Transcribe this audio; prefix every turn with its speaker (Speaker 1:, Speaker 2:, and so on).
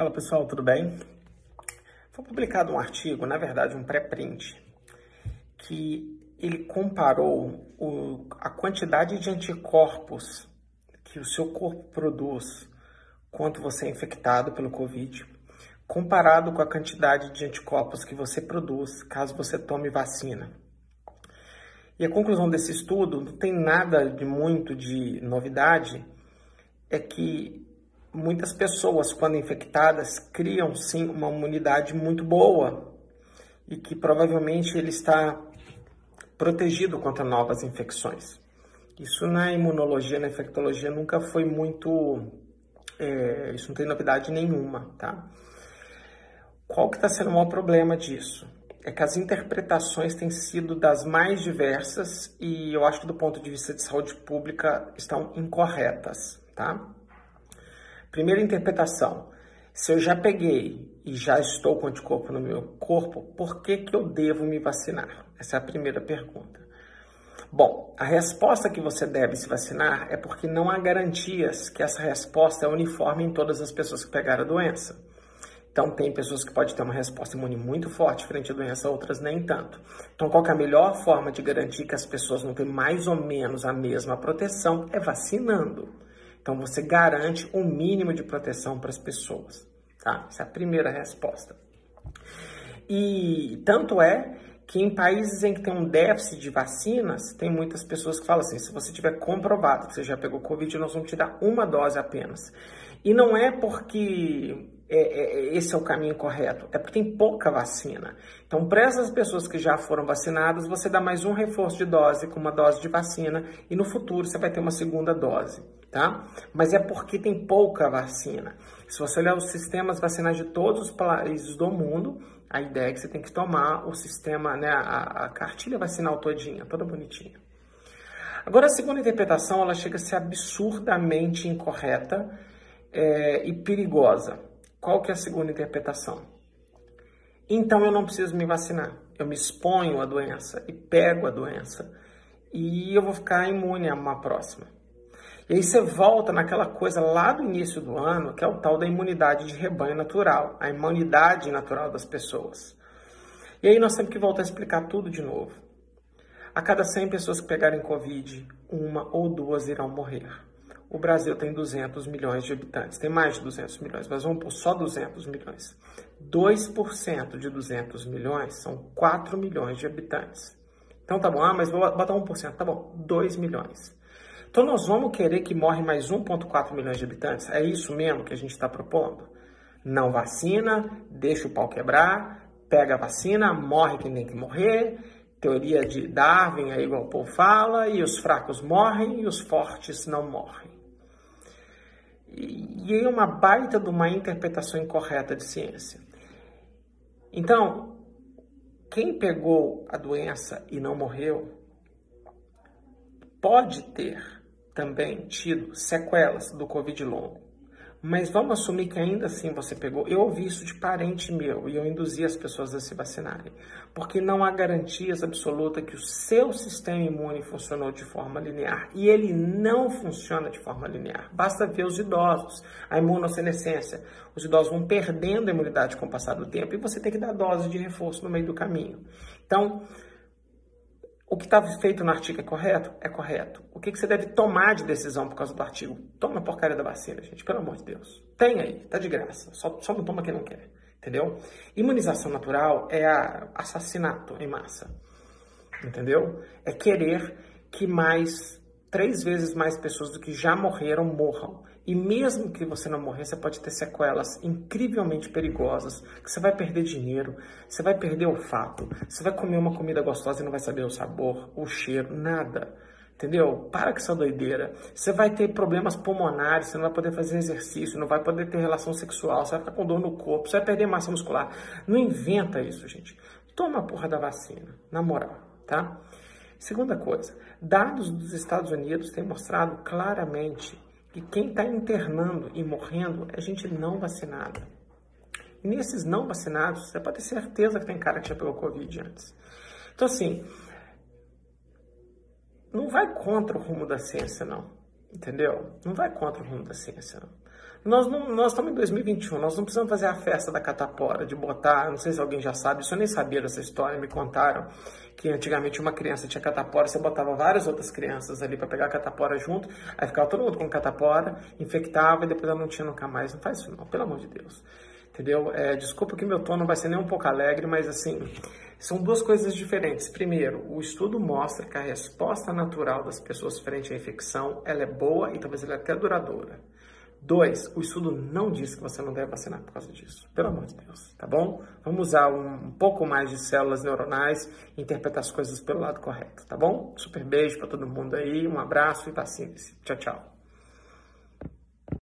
Speaker 1: Fala pessoal, tudo bem? Foi publicado um artigo, na verdade um pré-print, que ele comparou o, a quantidade de anticorpos que o seu corpo produz quando você é infectado pelo Covid, comparado com a quantidade de anticorpos que você produz caso você tome vacina. E a conclusão desse estudo não tem nada de muito de novidade, é que muitas pessoas, quando infectadas, criam sim uma imunidade muito boa e que provavelmente ele está protegido contra novas infecções. Isso na imunologia, na infectologia, nunca foi muito. É, isso não tem novidade nenhuma, tá? Qual que está sendo o maior problema disso? É que as interpretações têm sido das mais diversas e eu acho que do ponto de vista de saúde pública estão incorretas, tá? Primeira interpretação. Se eu já peguei e já estou com anticorpo no meu corpo, por que, que eu devo me vacinar? Essa é a primeira pergunta. Bom, a resposta que você deve se vacinar é porque não há garantias que essa resposta é uniforme em todas as pessoas que pegaram a doença. Então, tem pessoas que podem ter uma resposta imune muito forte frente à doença, outras nem tanto. Então, qual é a melhor forma de garantir que as pessoas não têm mais ou menos a mesma proteção? É vacinando. Então você garante um mínimo de proteção para as pessoas, tá? Essa é a primeira resposta. E tanto é que em países em que tem um déficit de vacinas, tem muitas pessoas que falam assim: se você tiver comprovado que você já pegou Covid, nós vamos te dar uma dose apenas. E não é porque é, é, esse é o caminho correto, é porque tem pouca vacina. Então, para essas pessoas que já foram vacinadas, você dá mais um reforço de dose com uma dose de vacina e no futuro você vai ter uma segunda dose tá? Mas é porque tem pouca vacina. Se você olhar os sistemas vacinais de todos os países do mundo, a ideia é que você tem que tomar o sistema, né, a, a cartilha vacinal todinha, toda bonitinha. Agora, a segunda interpretação, ela chega a ser absurdamente incorreta é, e perigosa. Qual que é a segunda interpretação? Então eu não preciso me vacinar. Eu me exponho à doença e pego a doença e eu vou ficar imune a uma próxima. E aí você volta naquela coisa lá do início do ano, que é o tal da imunidade de rebanho natural, a imunidade natural das pessoas. E aí nós temos que voltar a explicar tudo de novo. A cada 100 pessoas que pegarem Covid, uma ou duas irão morrer. O Brasil tem 200 milhões de habitantes, tem mais de 200 milhões, mas vamos por só 200 milhões. 2% de 200 milhões são 4 milhões de habitantes. Então tá bom, ah, mas vou botar 1%, tá bom, 2 milhões. Então nós vamos querer que morre mais 1,4 milhões de habitantes? É isso mesmo que a gente está propondo? Não vacina, deixa o pau quebrar, pega a vacina, morre quem tem que morrer, teoria de Darwin, aí igual o povo fala, e os fracos morrem e os fortes não morrem. E uma baita de uma interpretação incorreta de ciência. Então, quem pegou a doença e não morreu, pode ter também tido sequelas do Covid longo. Mas vamos assumir que ainda assim você pegou. Eu ouvi isso de parente meu e eu induzi as pessoas a se vacinarem. Porque não há garantias absolutas que o seu sistema imune funcionou de forma linear. E ele não funciona de forma linear. Basta ver os idosos, a imunossenescência. Os idosos vão perdendo a imunidade com o passar do tempo e você tem que dar dose de reforço no meio do caminho. Então, o que está feito no artigo é correto? É correto. O que, que, você deve tomar de decisão por causa do artigo? Toma a porcaria da vacina, gente, pelo amor de Deus. Tem aí, tá de graça. Só, só não toma quem não quer, entendeu? Imunização natural é assassinato em massa, entendeu? É querer que mais, três vezes mais pessoas do que já morreram morram. E mesmo que você não morrer, você pode ter sequelas incrivelmente perigosas, que você vai perder dinheiro, você vai perder olfato, você vai comer uma comida gostosa e não vai saber o sabor, o cheiro, nada. Entendeu? Para com essa doideira. Você vai ter problemas pulmonares, você não vai poder fazer exercício, não vai poder ter relação sexual, você vai ficar com dor no corpo, você vai perder massa muscular. Não inventa isso, gente. Toma a porra da vacina, na moral, tá? Segunda coisa, dados dos Estados Unidos têm mostrado claramente que quem está internando e morrendo é gente não vacinada. E nesses não vacinados, você pode ter certeza que tem cara que já pegou Covid antes. Então, assim, não vai contra o rumo da ciência, não. Entendeu? Não vai contra o rumo da ciência, não. Nós, não, nós estamos em 2021, nós não precisamos fazer a festa da catapora, de botar, não sei se alguém já sabe, isso eu nem sabia dessa história, me contaram que antigamente uma criança tinha catapora, você botava várias outras crianças ali para pegar a catapora junto, aí ficava todo mundo com catapora, infectava e depois ela não tinha nunca mais. Não faz isso não, pelo amor de Deus. Entendeu? É, desculpa que meu tom não vai ser nem um pouco alegre, mas assim, são duas coisas diferentes. Primeiro, o estudo mostra que a resposta natural das pessoas frente à infecção, ela é boa e talvez ela é até duradoura. Dois, o estudo não diz que você não deve vacinar por causa disso. Pelo amor de Deus, tá bom? Vamos usar um, um pouco mais de células neuronais e interpretar as coisas pelo lado correto, tá bom? Super beijo para todo mundo aí, um abraço e vacine-se. Tchau, tchau.